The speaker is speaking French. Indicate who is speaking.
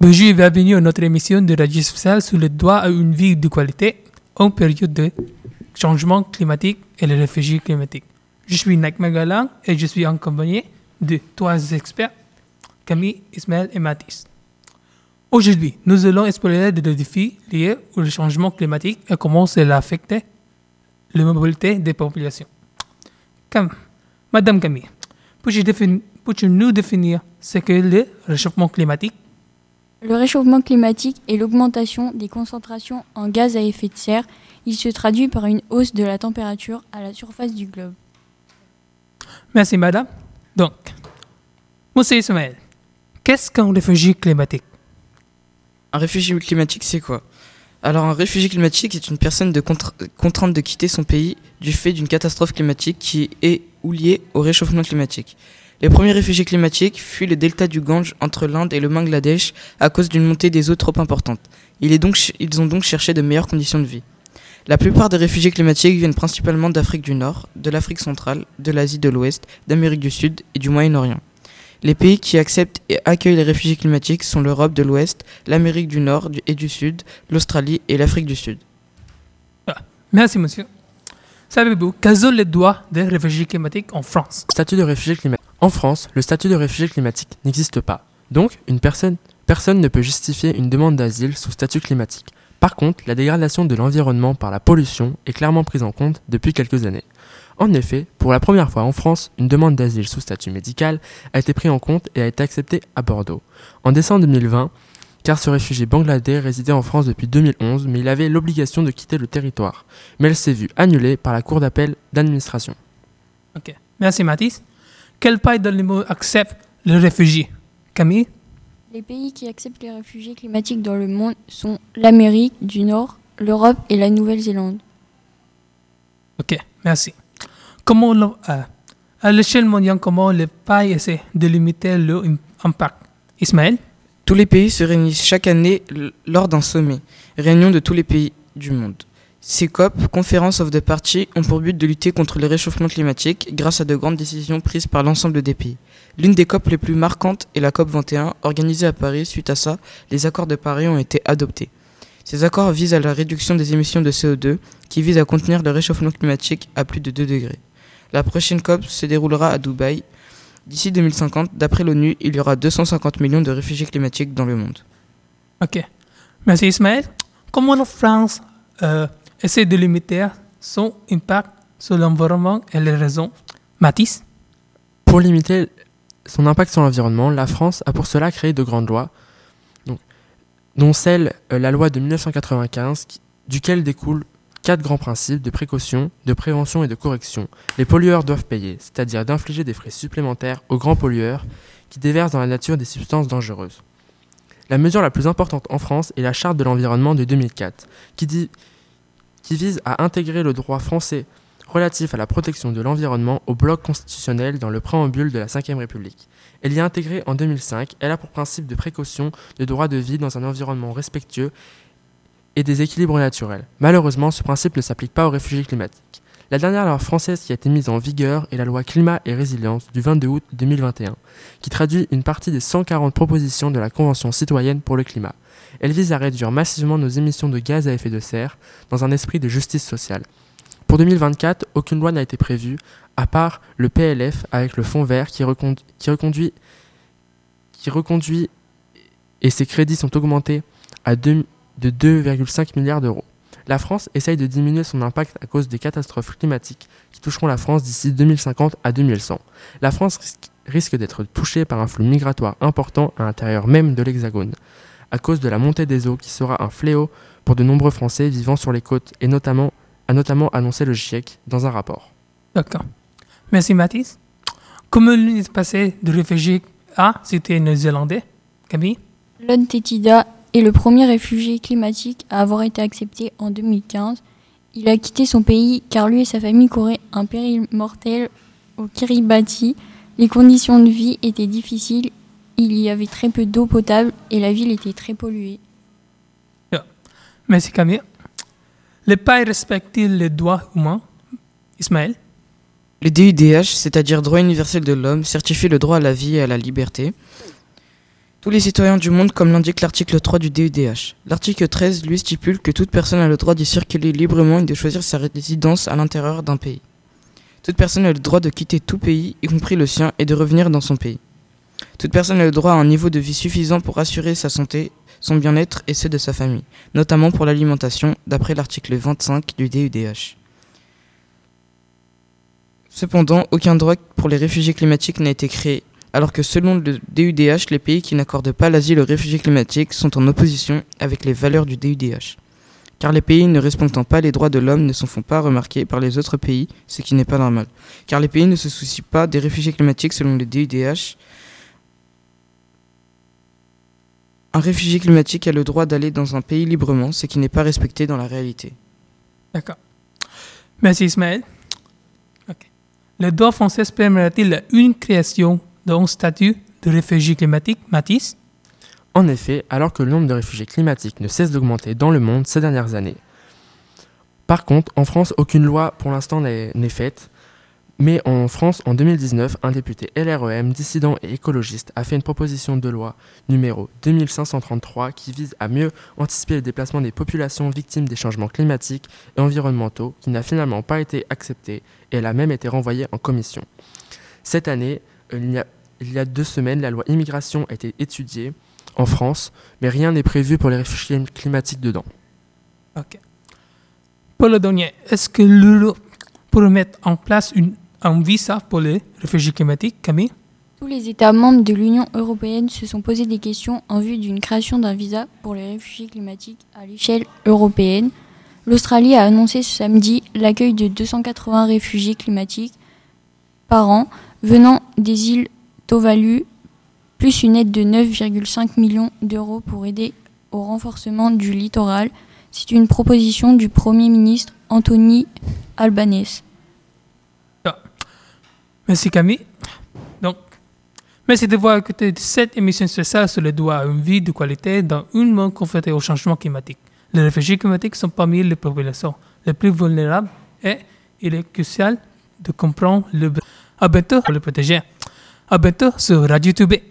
Speaker 1: Bonjour et bienvenue à notre émission de radio spéciale sur le droit à une vie de qualité en période de changement climatique et les réfugiés climatiques. Je suis Nak Magalang et je suis accompagné de trois experts, Camille, Ismaël et Mathis. Aujourd'hui, nous allons explorer des défis liés au changement climatique et comment cela affecte la mobilité des populations. Comme, Madame Camille, peux-tu défini- peux-tu nous définir ce qu'est le réchauffement climatique?
Speaker 2: Le réchauffement climatique est l'augmentation des concentrations en gaz à effet de serre. Il se traduit par une hausse de la température à la surface du globe.
Speaker 1: Merci, madame. Donc, Monsieur Ismaël, qu'est-ce qu'un réfugié climatique?
Speaker 3: Un réfugié climatique, c'est quoi? Alors, un réfugié climatique est une personne de contra- contrainte de quitter son pays du fait d'une catastrophe climatique qui est ou liée au réchauffement climatique. Les premiers réfugiés climatiques fuient le delta du Gange entre l'Inde et le Bangladesh à cause d'une montée des eaux trop importante. Il est donc ch- ils ont donc cherché de meilleures conditions de vie. La plupart des réfugiés climatiques viennent principalement d'Afrique du Nord, de l'Afrique centrale, de l'Asie de l'Ouest, d'Amérique du Sud et du Moyen-Orient. Les pays qui acceptent et accueillent les réfugiés climatiques sont l'Europe de l'Ouest, l'Amérique du Nord et du Sud, l'Australie et l'Afrique du Sud.
Speaker 1: Merci, monsieur. Savez-vous quels sont les droits des réfugiés climatiques en France?
Speaker 4: Statut de réfugié climatique. En France, le statut de réfugié climatique n'existe pas. Donc, une personne, personne ne peut justifier une demande d'asile sous statut climatique. Par contre, la dégradation de l'environnement par la pollution est clairement prise en compte depuis quelques années. En effet, pour la première fois en France, une demande d'asile sous statut médical a été prise en compte et a été acceptée à Bordeaux. En décembre 2020, car ce réfugié bangladais résidait en France depuis 2011, mais il avait l'obligation de quitter le territoire. Mais elle s'est vue annulée par la Cour d'appel d'administration.
Speaker 1: Ok. Merci, Mathis. Quel pays dans le monde accepte les réfugiés Camille?
Speaker 2: Les pays qui acceptent les réfugiés climatiques dans le monde sont l'Amérique du Nord, l'Europe et la Nouvelle-Zélande.
Speaker 1: Ok, merci. Comment, le- euh, à l'échelle mondiale, comment les pays essaient de limiter leur im- impact? Ismaël?
Speaker 3: Tous les pays se réunissent chaque année lors d'un sommet, réunion de tous les pays du monde. Ces COP, Conference of the Parties, ont pour but de lutter contre le réchauffement climatique grâce à de grandes décisions prises par l'ensemble des pays. L'une des COP les plus marquantes est la COP 21, organisée à Paris. Suite à ça, les accords de Paris ont été adoptés. Ces accords visent à la réduction des émissions de CO2, qui visent à contenir le réchauffement climatique à plus de 2 degrés. La prochaine COP se déroulera à Dubaï. D'ici 2050, d'après l'ONU, il y aura 250 millions de réfugiés climatiques dans le monde.
Speaker 1: Ok. Merci, Ismaël. Comment la France euh, essaie de limiter son impact sur l'environnement et les raisons Mathis?
Speaker 4: Pour limiter son impact sur l'environnement, la France a pour cela créé de grandes lois, dont celle, euh, la loi de 1995, qui- duquel découlent quatre grands principes de précaution, de prévention et de correction. Les pollueurs doivent payer, c'est-à-dire d'infliger des frais supplémentaires aux grands pollueurs qui déversent dans la nature des substances dangereuses. La mesure la plus importante en France est la Charte de l'environnement de 2004, qui, dit, qui vise à intégrer le droit français relatif à la protection de l'environnement au bloc constitutionnel dans le préambule de la Ve République. Elle y est intégrée en 2005. Elle a pour principe de précaution le droit de vie dans un environnement respectueux et des équilibres naturels. Malheureusement, ce principe ne s'applique pas aux réfugiés climatiques. La dernière loi française qui a été mise en vigueur est la loi Climat et Résilience du 22 août 2021, qui traduit une partie des 140 propositions de la Convention citoyenne pour le climat. Elle vise à réduire massivement nos émissions de gaz à effet de serre dans un esprit de justice sociale. Pour 2024, aucune loi n'a été prévue, à part le PLF avec le fonds vert qui, recondu- qui reconduit, et ses crédits sont augmentés à de 2,5 milliards d'euros. La France essaye de diminuer son impact à cause des catastrophes climatiques qui toucheront la France d'ici 2050 à 2100. La France risque, risque d'être touchée par un flux migratoire important à l'intérieur même de l'Hexagone, à cause de la montée des eaux qui sera un fléau pour de nombreux Français vivant sur les côtes et notamment a notamment annoncé le GIEC dans un rapport.
Speaker 1: D'accord. Merci, Mathis. Comment l'une est passée de réfugiés à c'était néo-zélandais? Camille?
Speaker 2: Est le premier réfugié climatique à avoir été accepté en 2015. Il a quitté son pays car lui et sa famille couraient un péril mortel au Kiribati. Les conditions de vie étaient difficiles, il y avait très peu d'eau potable et la ville était très polluée.
Speaker 1: Merci, Camille. Les pays respectent-ils les droits humains? Ismaël?
Speaker 3: Le DUDH, c'est-à-dire droit universel de l'homme, certifie le droit à la vie et à la liberté. Tous les citoyens du monde comme l'indique l'article 3 du DUDH. L'article 13 lui stipule que toute personne a le droit d'y circuler librement et de choisir sa résidence à l'intérieur d'un pays. Toute personne a le droit de quitter tout pays, y compris le sien, et de revenir dans son pays. Toute personne a le droit à un niveau de vie suffisant pour assurer sa santé, son bien-être et ceux de sa famille, notamment pour l'alimentation, d'après l'article 25 du DUDH. Cependant, aucun droit pour les réfugiés climatiques n'a été créé, alors que selon le DUDH, les pays qui n'accordent pas l'asile aux réfugiés climatiques sont en opposition avec les valeurs du DUDH. Car les pays ne respectant pas les droits de l'homme ne s'en font pas remarquer par les autres pays, ce qui n'est pas normal. Car les pays ne se soucient pas des réfugiés climatiques selon le DUDH. Un réfugié climatique a le droit d'aller dans un pays librement, ce qui n'est pas respecté dans la réalité.
Speaker 1: D'accord. Merci Ismaël. Le droit français permet-il une création d'un statut de réfugié climatique, Mathis
Speaker 4: En effet, alors que le nombre de réfugiés climatiques ne cesse d'augmenter dans le monde ces dernières années. Par contre, en France, aucune loi pour l'instant n'est faite. Mais en France, en 2019, un député LREM, dissident et écologiste, a fait une proposition de loi numéro 2533 qui vise à mieux anticiper le déplacement des populations victimes des changements climatiques et environnementaux, qui n'a finalement pas été acceptée et elle a même été renvoyée en commission. Cette année, euh, il y a, il y a deux semaines, la loi immigration a été étudiée en France, mais rien n'est prévu pour les réfugiés climatiques dedans.
Speaker 1: Ok. Pour le dernier, est-ce que l'Europe pourrait mettre en place une, un visa pour les réfugiés climatiques, Camille?
Speaker 2: Tous les États membres de l'Union européenne se sont posé des questions en vue d'une création d'un visa pour les réfugiés climatiques à l'échelle européenne. L'Australie a annoncé ce samedi l'accueil de 280 réfugiés climatiques par an venant des îles Tuvalu, plus une aide de 9,5 millions d'euros pour aider au renforcement du littoral. C'est une proposition du Premier ministre Anthony Albanese.
Speaker 1: Merci Camille. Donc, merci de voir écouté cette émission spéciale sur le droit à une vie de qualité dans un monde confronté au changement climatique. Les réfugiés climatiques sont parmi les populations les plus vulnérables et il est crucial de comprendre le... À bientôt pour le protéger. À bientôt sur Radio Tubé.